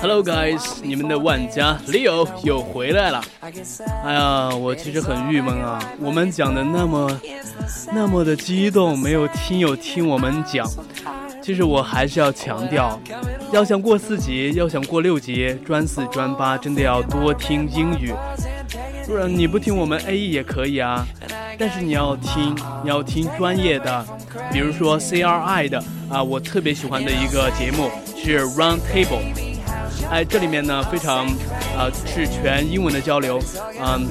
Hello guys，你们的万家 Leo 又回来了。哎呀，我其实很郁闷啊，我们讲的那么那么的激动，没有听友听我们讲。其实我还是要强调，要想过四级，要想过六级，专四专八，真的要多听英语。不然你不听我们 A E 也可以啊，但是你要听，你要听专业的，比如说 C R I 的啊，我特别喜欢的一个节目是 Round Table。哎，这里面呢非常，啊，是全英文的交流，嗯，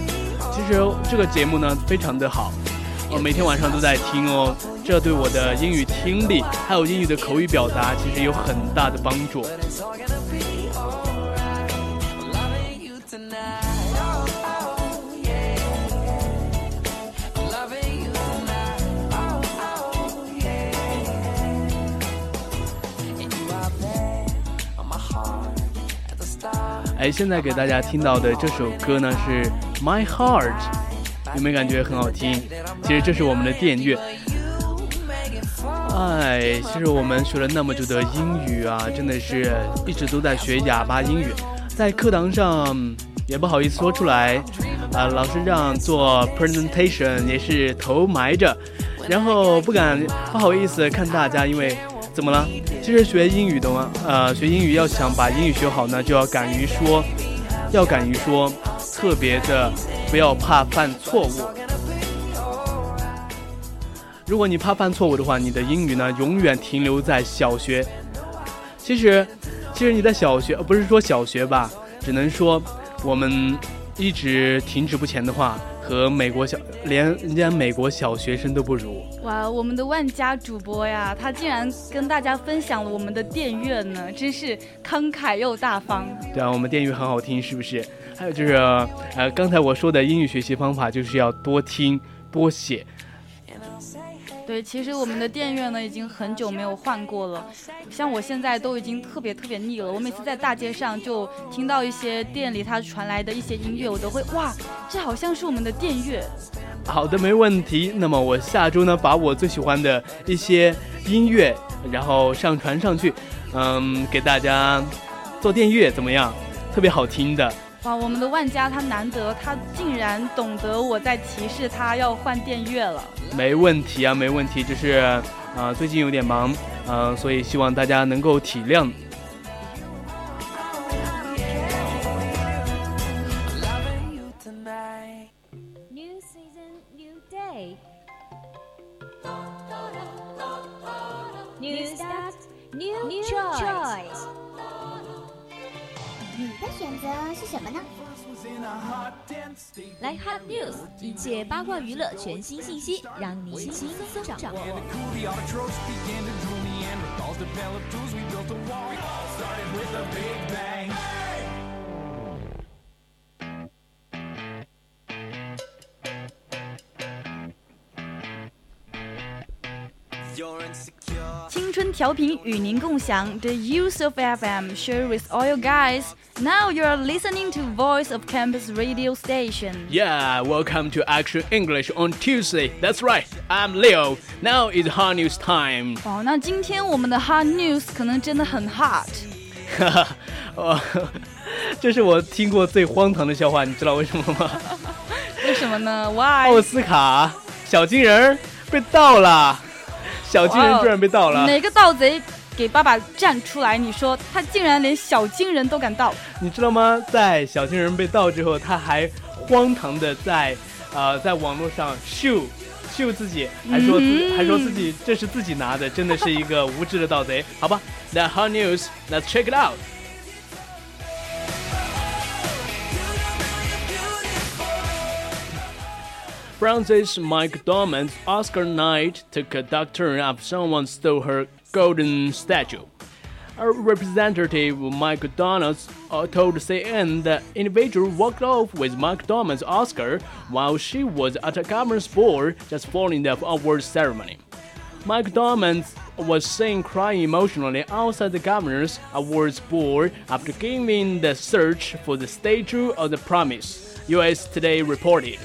其实这个节目呢非常的好，我每天晚上都在听哦，这对我的英语听力还有英语的口语表达其实有很大的帮助。哎，现在给大家听到的这首歌呢是《My Heart》，有没有感觉很好听？其实这是我们的电乐。哎，其实我们学了那么久的英语啊，真的是一直都在学哑巴英语，在课堂上也不好意思说出来，啊，老师让做 presentation 也是头埋着，然后不敢不好意思看大家，因为。怎么了？其实学英语的话，呃，学英语要想把英语学好呢，就要敢于说，要敢于说，特别的不要怕犯错误。如果你怕犯错误的话，你的英语呢永远停留在小学。其实，其实你在小学，不是说小学吧，只能说我们一直停止不前的话。和美国小连人家美国小学生都不如哇！我们的万家主播呀，他竟然跟大家分享了我们的电乐呢，真是慷慨又大方。对啊，我们电乐很好听，是不是？还有就是，呃，刚才我说的英语学习方法就是要多听多写。对，其实我们的电乐呢已经很久没有换过了，像我现在都已经特别特别腻了。我每次在大街上就听到一些店里它传来的一些音乐，我都会哇，这好像是我们的电乐。好的，没问题。那么我下周呢把我最喜欢的一些音乐，然后上传上去，嗯，给大家做电乐怎么样？特别好听的。哇，我们的万家他难得，他竟然懂得我在提示他要换电乐了。没问题啊，没问题，就是啊，最近有点忙，嗯，所以希望大家能够体谅。News，一切八卦娱乐全新信息，让你轻松掌握。调频与您共享，The use of FM share with all you guys. Now you are listening to Voice of Campus radio station. Yeah, welcome to Action English on Tuesday. That's right, I'm Leo. Now is hot news time. 哦，那今天我们的 hot news 可能真的很 hot。哈哈，哦，这是我听过最荒唐的笑话，你知道为什么吗？为什么呢？Why？奥斯卡小金人被盗了， 小金人居然被盗了。哪个盗贼？给爸爸站出来！你说他竟然连小金人都敢盗，你知道吗？在小金人被盗之后，他还荒唐的在，呃，在网络上秀秀自己，还说自还说自己这是自己拿的，真的是一个无知的盗贼，好吧？The hot news, let's check it out. Frances McDormand's Oscar night took a dark turn after someone stole her golden statue. A representative McDonald's uh, told CNN that individual walked off with McDonald's Oscar while she was at a governor's ball just following the award ceremony. McDonald's was seen crying emotionally outside the governor's awards ball after giving the search for the statue of the promise, US Today reported.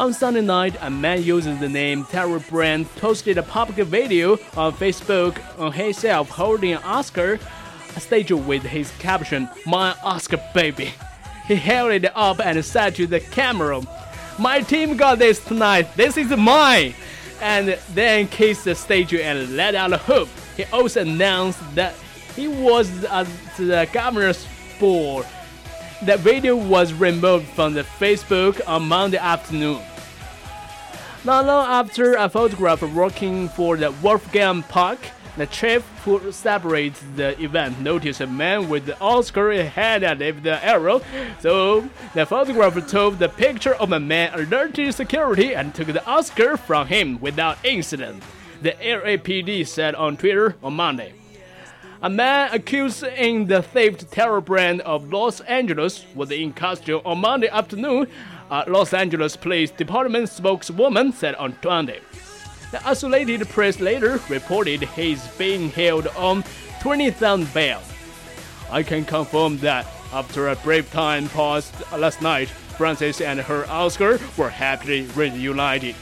On Sunday night, a man using the name Terry Brand posted a public video on Facebook on himself holding an Oscar a statue with his caption, My Oscar Baby. He held it up and said to the camera, My team got this tonight, this is mine! And then kissed the statue and let out a hoop. He also announced that he was at the governor's ball. The video was removed from the Facebook on Monday afternoon. Not long after a photographer working for the Wolfgang Puck, the chief who celebrates the event, noticed a man with the Oscar headed with the arrow. So the photographer took the picture of a man, alerted security, and took the Oscar from him without incident. The LAPD said on Twitter on Monday. A man accused in the theft terror brand of Los Angeles was in custody on Monday afternoon a Los Angeles Police Department spokeswoman said on Monday. The Associated Press later reported he's being held on 20,000 bail. I can confirm that after a brief time passed last night, Frances and her Oscar were happily reunited.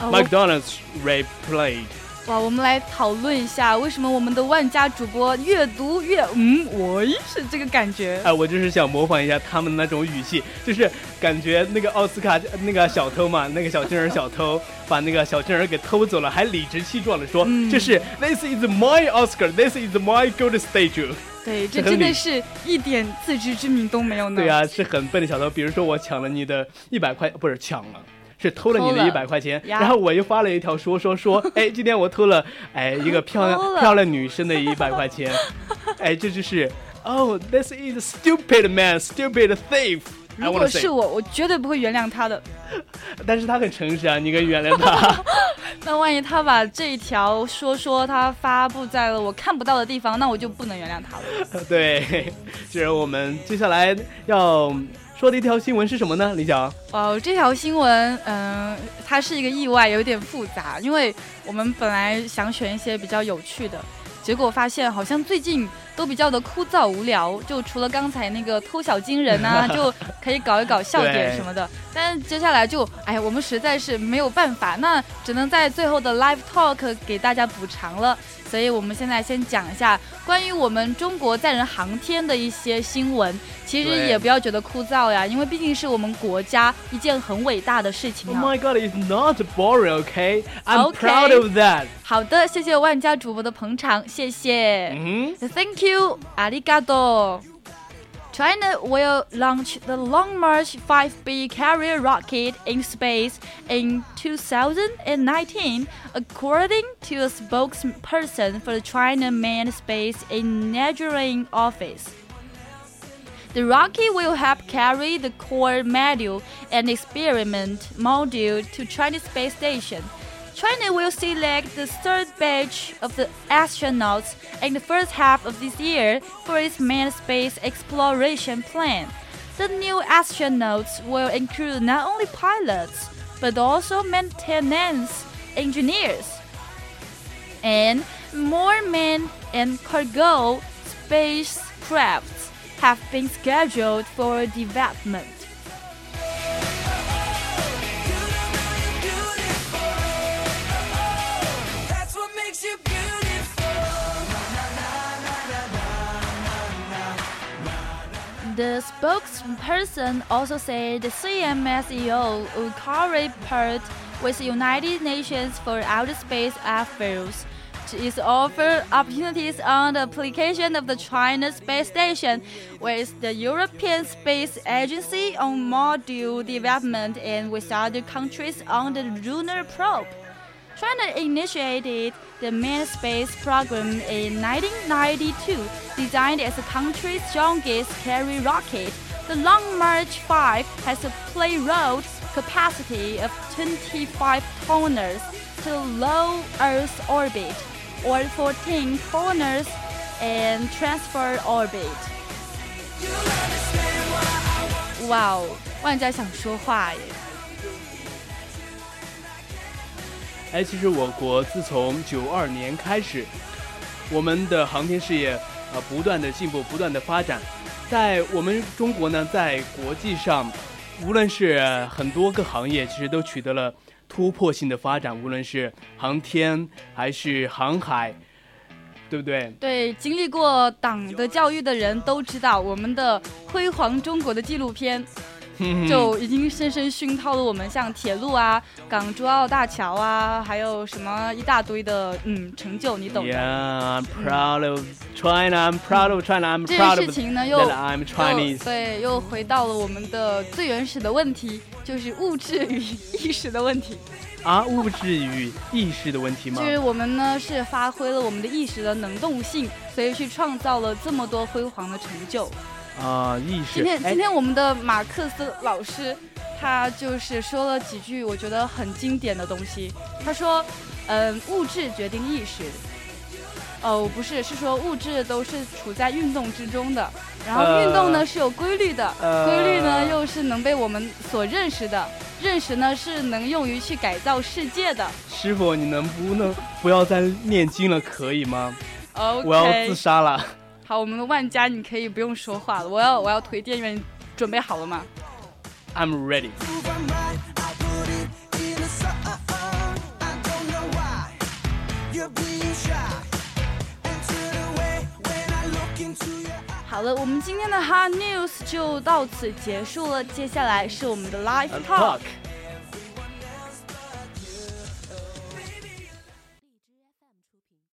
Oh. McDonald's replayed. 哇，我们来讨论一下，为什么我们的万家主播越读越嗯，我是这个感觉。哎，我就是想模仿一下他们那种语气，就是感觉那个奥斯卡那个小偷嘛，那个小金人小偷把那个小金人给偷走了，还理直气壮的说：“嗯这是 This is my Oscar, this is my gold statue。对，这真的是一点自知之明都没有”呢。对啊、是很笨的小偷。比如说我抢了你的一百块，不是抢了。是偷了你的一百块钱，然后我又发了一条说说说，哎，今天我偷了，哎，一个漂亮漂亮女生的一百块钱，哎，这就是，Oh, this is stupid man, stupid thief. 如果是我，我绝对不会原谅他的。但是他很诚实啊，你可以原谅他。那万一他把这一条说说他发布在了我看不到的地方，那我就不能原谅他了。对，既然我们接下来要说的一条新闻是什么呢？李想，哦，这条新闻，嗯、它是一个意外，有点复杂，因为我们本来想选一些比较有趣的，结果发现好像最近都比较的枯燥无聊，就除了刚才那个偷小金人啊，就可以搞一搞笑点什么的。但是接下来就，哎，我们实在是没有办法，那只能在最后的 live talk 给大家补偿了。所以我们现在先讲一下关于我们中国载人航天的一些新闻。其实也不要觉得枯燥呀，因为毕竟是我们国家一件很伟大的事情 Oh 啊。my God, it's not boring, okay? I'm proud of that. 好的，谢谢万家主播的捧场，谢谢。嗯 Thank you, arigato. China will launch the Long March 5B carrier rocket in space in 2019, according to a spokesperson for the China Manned Space Engineering Office. The rocket will help carry the core module and experiment module to Chinese space station. China will select the third batch of the astronauts in the first half of this year for its manned space exploration plan. The new astronauts will include not only pilots but also maintenance engineers and more manned and cargo spacecrafts have been scheduled for development. The spokesperson also said the CMSEO will cooperate with the United Nations for Outer Space Affairs to offer opportunities on the application of the China Space Station with the European Space Agency on module development and with other countries on the lunar probe. China initiated the manned space program in 1992, designed as the country's youngest carrier rocket. The Long March 5 has a payload capacity of 25 toners to low Earth orbit, or 14 toners in transfer orbit. 哇哦，万家想说话耶！ 哎，其实我国自从九二年开始，我们的航天事业啊不断的进步，不断的发展，在我们中国呢，在国际上，无论是很多个行业，其实都取得了突破性的发展，无论是航天还是航海，对不对？对，经历过党的教育的人都知道，我们的辉煌中国的纪录片 就已经深深熏陶了我们，像铁路啊、港珠澳大桥啊，还有什么一大堆的嗯成就，你懂的。Yeah, I'm proud of China. I'm proud of China. I'm 这 proud 件 of 事情呢，又.对，又回到了我们的最原始的问题，就是物质与意识的问题。啊，物质与意识的问题吗就？是我们呢是发挥了我们的意识的能动性，所以去创造了这么多辉煌的成就。啊，意识。今天哎今天我们的马克思老师，他就是说了几句我觉得很经典的东西。他说，嗯，物质决定意识。哦，不是，是说物质都是处在运动之中的，然后呃运动呢是有规律的，呃规律呢又是能被我们所认识的，认识呢是能用于去改造世界的。师傅，你能不能不要再念经了，可以吗 OK，我要自杀了。好，我们的万家你可以不用说话了，我要我要推电源，你准备好了吗？I'm ready。好了，我们今天的 Hot News 就到此结束了，接下来是我们的 Live Uh, talk。